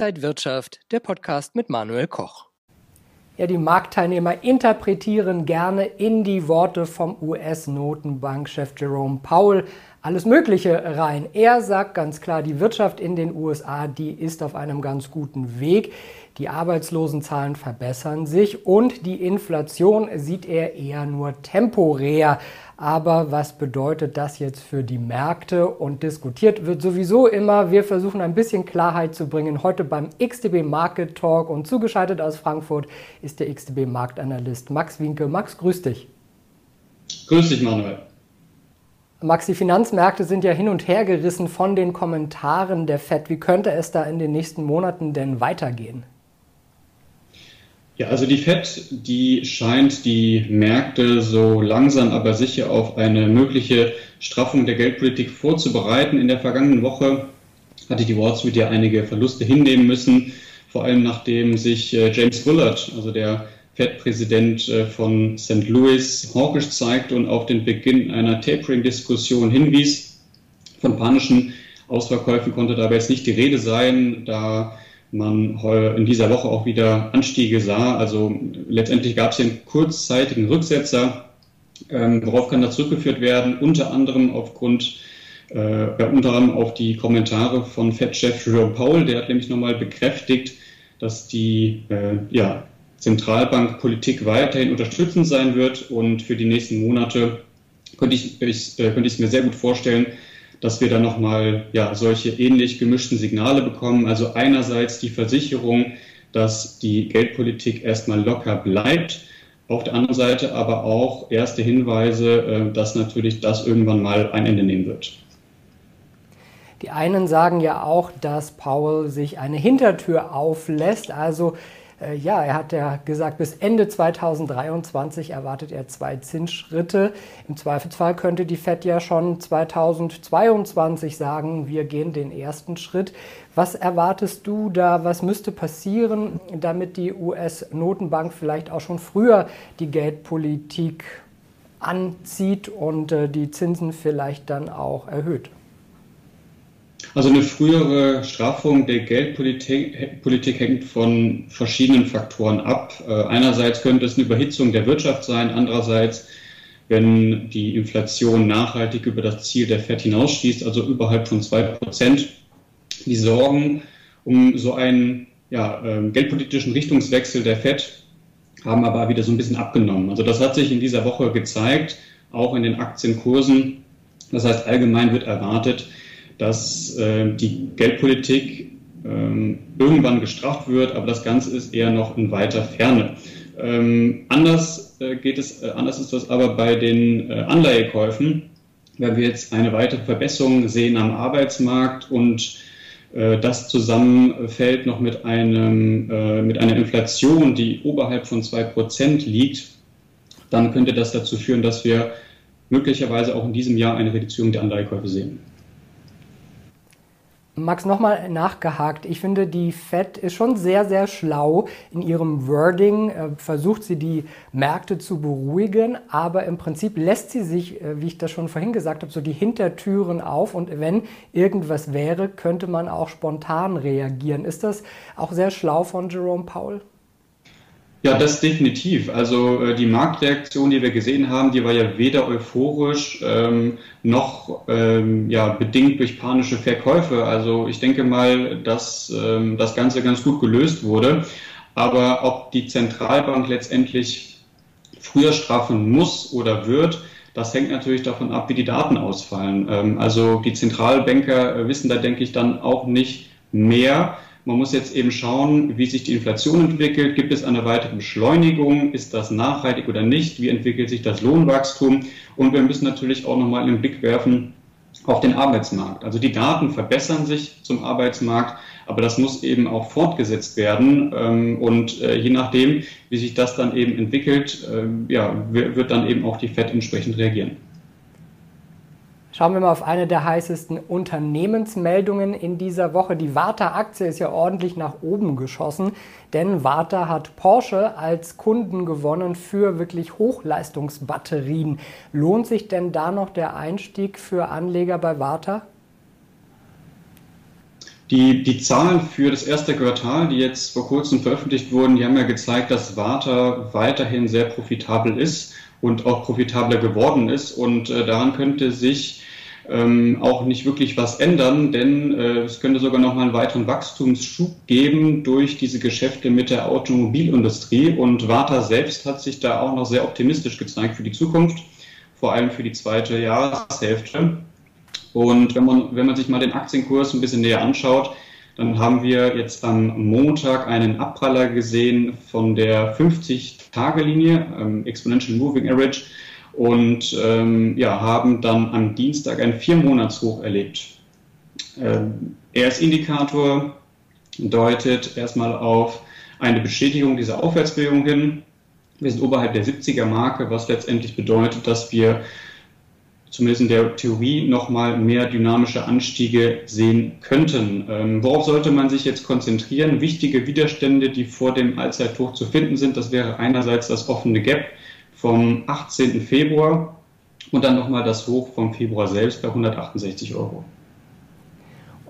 Inside Wirtschaft, der Podcast mit Manuel Koch. Ja, die Marktteilnehmer interpretieren gerne in die Worte vom US-Notenbankchef Jerome Powell alles Mögliche rein. Er sagt ganz klar, die Wirtschaft in den USA, die ist auf einem ganz guten Weg. Die Arbeitslosenzahlen verbessern sich und die Inflation sieht er eher nur temporär. Aber was bedeutet das jetzt für die Märkte? Und diskutiert wird sowieso immer. Wir versuchen ein bisschen Klarheit zu bringen. Heute beim XTB Market Talk und zugeschaltet aus Frankfurt ist der XTB Marktanalyst Max Winke. Max, grüß dich. Grüß dich, Manuel. Max, die Finanzmärkte sind ja hin und her gerissen von den Kommentaren der FED. Wie könnte es da in den nächsten Monaten denn weitergehen? Ja, also die FED, die scheint die Märkte so langsam aber sicher auf eine mögliche Straffung der Geldpolitik vorzubereiten. In der vergangenen Woche hatte die Wall Street ja einige Verluste hinnehmen müssen, vor allem nachdem sich äh, James Bullard, also der FED-Präsident äh, von St. Louis, hawkisch zeigte und auf den Beginn einer Tapering-Diskussion hinwies. Von panischen Ausverkäufen konnte dabei jetzt nicht die Rede sein, da man in dieser Woche auch wieder Anstiege sah. Also letztendlich gab es hier einen kurzzeitigen Rücksetzer. Ähm, worauf kann das zurückgeführt werden? Unter anderem aufgrund, äh, unter anderem auf die Kommentare von Fed-Chef Jerome Powell. Der hat nämlich nochmal bekräftigt, dass die äh, ja, Zentralbankpolitik weiterhin unterstützend sein wird und für die nächsten Monate könnte ich, ich äh, könnte ich es mir sehr gut vorstellen, dass wir dann nochmal ja, solche ähnlich gemischten Signale bekommen. Also einerseits die Versicherung, dass die Geldpolitik erstmal locker bleibt. Auf der anderen Seite aber auch erste Hinweise, äh, dass natürlich das irgendwann mal ein Ende nehmen wird. Die einen sagen ja auch, dass Powell sich eine Hintertür auflässt, also äh, ja, er hat ja gesagt, bis Ende 2023 erwartet er zwei Zinsschritte. Im Zweifelsfall könnte die Fed ja schon 2022 sagen, wir gehen den ersten Schritt. Was erwartest du da? Was müsste passieren, damit die US-Notenbank vielleicht auch schon früher die Geldpolitik anzieht und äh, die Zinsen vielleicht dann auch erhöht? Also eine frühere Straffung der Geldpolitik Politik hängt von verschiedenen Faktoren ab. Äh, einerseits könnte es eine Überhitzung der Wirtschaft sein, andererseits, wenn die Inflation nachhaltig über das Ziel der FED hinausschießt, also überhalb von zwei Prozent. Die Sorgen um so einen ja, ähm, geldpolitischen Richtungswechsel der FED haben aber wieder so ein bisschen abgenommen. Also das hat sich in dieser Woche gezeigt, auch in den Aktienkursen. Das heißt, allgemein wird erwartet, dass äh, die Geldpolitik ähm, irgendwann gestraft wird, aber das Ganze ist eher noch in weiter Ferne. Ähm, anders äh, geht es, äh, anders ist das aber bei den äh, Anleihekäufen. Wenn wir jetzt eine weitere Verbesserung sehen am Arbeitsmarkt und äh, das zusammenfällt noch mit, einem, äh, mit einer Inflation, die oberhalb von 2% liegt, dann könnte das dazu führen, dass wir möglicherweise auch in diesem Jahr eine Reduzierung der Anleihekäufe sehen. Max, nochmal nachgehakt. Ich finde, die Fed ist schon sehr, sehr schlau in ihrem Wording. Äh, versucht sie die Märkte zu beruhigen, aber im Prinzip lässt sie sich, äh, wie ich das schon vorhin gesagt habe, so die Hintertüren auf und wenn irgendwas wäre, könnte man auch spontan reagieren. Ist das auch sehr schlau von Jerome Powell? Ja, das definitiv. Also äh, die Marktreaktion, die wir gesehen haben, die war ja weder euphorisch ähm, noch ähm, ja, bedingt durch panische Verkäufe. Also ich denke mal, dass ähm, das Ganze ganz gut gelöst wurde. Aber ob die Zentralbank letztendlich früher strafen muss oder wird, das hängt natürlich davon ab, wie die Daten ausfallen. Ähm, also die Zentralbanker äh, wissen da, denke ich, dann auch nicht mehr man muss jetzt eben schauen, wie sich die Inflation entwickelt. Gibt es eine weitere Beschleunigung? Ist das nachhaltig oder nicht? Wie entwickelt sich das Lohnwachstum? Und wir müssen natürlich auch nochmal einen Blick werfen auf den Arbeitsmarkt. Also die Daten verbessern sich zum Arbeitsmarkt, aber das muss eben auch fortgesetzt werden. Ähm, und äh, je nachdem, wie sich das dann eben entwickelt, ähm, wird dann eben auch die FED entsprechend reagieren. Schauen wir mal auf eine der heißesten Unternehmensmeldungen in dieser Woche. Die Warta-Aktie ist ja ordentlich nach oben geschossen, denn Warta hat Porsche als Kunden gewonnen für wirklich Hochleistungsbatterien. Lohnt sich denn da noch der Einstieg für Anleger bei Warta? Die, die Zahlen für das erste Quartal, die jetzt vor kurzem veröffentlicht wurden, die haben ja gezeigt, dass Warta weiterhin sehr profitabel ist und auch profitabler geworden ist. Und äh, daran könnte sich ähm, auch nicht wirklich was ändern, denn äh, es könnte sogar noch mal einen weiteren Wachstumsschub geben durch diese Geschäfte mit der Automobilindustrie. Und Warta selbst hat sich da auch noch sehr optimistisch gezeigt für die Zukunft, vor allem für die zweite Jahreshälfte. Und wenn man, wenn man sich mal den Aktienkurs ein bisschen näher anschaut, dann haben wir jetzt am Montag einen Abpraller gesehen von der 50-Tage-Linie, ähm, Exponential Moving Average, und ähm, ja, haben dann am Dienstag ein Viermonatshoch erlebt. Ähm, RS-Indikator deutet erstmal auf eine Bestätigung dieser Aufwärtsbewegung hin. Wir sind oberhalb der 70er Marke, was letztendlich bedeutet, dass wir zumindest in der Theorie nochmal mehr dynamische Anstiege sehen könnten. Ähm, worauf sollte man sich jetzt konzentrieren? Wichtige Widerstände, die vor dem Allzeithoch zu finden sind, das wäre einerseits das offene Gap vom 18. Februar und dann nochmal das Hoch vom Februar selbst bei 168 Euro.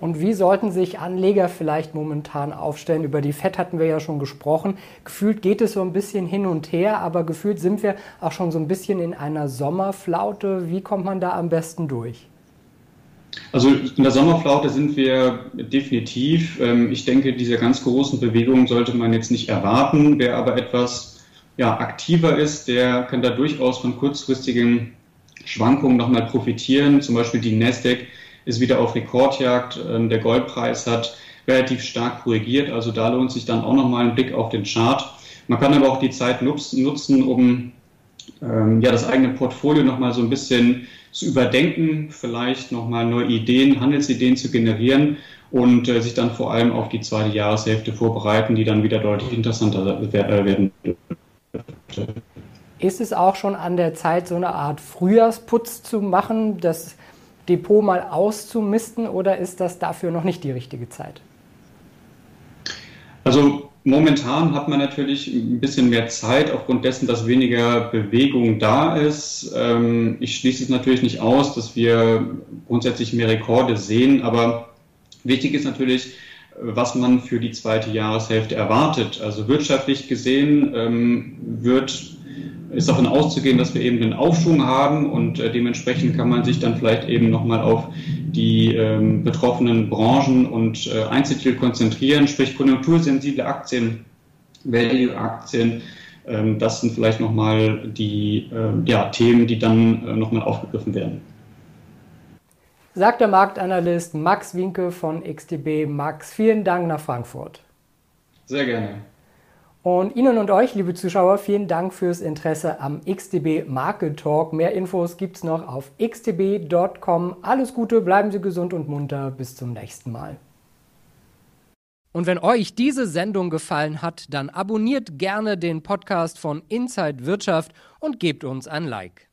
Und wie sollten sich Anleger vielleicht momentan aufstellen? Über die FED hatten wir ja schon gesprochen. Gefühlt geht es so ein bisschen hin und her, aber gefühlt sind wir auch schon so ein bisschen in einer Sommerflaute. Wie kommt man da am besten durch? Also in der Sommerflaute sind wir definitiv. Ähm, ich denke, diese ganz großen Bewegungen sollte man jetzt nicht erwarten. Wer aber etwas ja, aktiver ist, der kann da durchaus von kurzfristigen Schwankungen nochmal profitieren. Zum Beispiel die Nasdaq ist wieder auf Rekordjagd. Ähm, der Goldpreis hat relativ stark korrigiert, also da lohnt sich dann auch nochmal ein Blick auf den Chart. Man kann aber auch die Zeit nutzen, um ähm, ja, das eigene Portfolio nochmal so ein bisschen zu überdenken, vielleicht nochmal neue Ideen, Handelsideen zu generieren und äh, sich dann vor allem auf die zweite Jahreshälfte vorbereiten, die dann wieder deutlich interessanter äh, werden dürfte. Ist es auch schon an der Zeit, so eine Art Frühjahrsputz zu machen, das Depot mal auszumisten oder ist das dafür noch nicht die richtige Zeit? Also momentan hat man natürlich ein bisschen mehr Zeit aufgrund dessen, dass weniger Bewegung da ist. Ähm, ich schließe es natürlich nicht aus, dass wir grundsätzlich mehr Rekorde sehen, aber wichtig ist natürlich, was man für die zweite Jahreshälfte erwartet. Also wirtschaftlich gesehen ähm, wird ist davon auszugehen, dass wir eben einen Aufschwung haben und äh, dementsprechend kann man sich dann vielleicht eben nochmal auf die ähm, betroffenen Branchen und äh, Einzeltitel konzentrieren, sprich konjunktursensible Aktien, Value-Aktien. Ähm, das sind vielleicht nochmal die äh, ja, Themen, die dann äh, nochmal aufgegriffen werden. Sagt der Marktanalyst Max Winke von XTB. Max, vielen Dank nach Frankfurt. Sehr gerne. Und Ihnen und euch, liebe Zuschauer, vielen Dank fürs Interesse am XTB Market Talk. Mehr Infos gibt es noch auf xtb.com. Alles Gute, bleiben Sie gesund und munter. Bis zum nächsten Mal. Und wenn euch diese Sendung gefallen hat, dann abonniert gerne den Podcast von Inside Wirtschaft und gebt uns ein Like.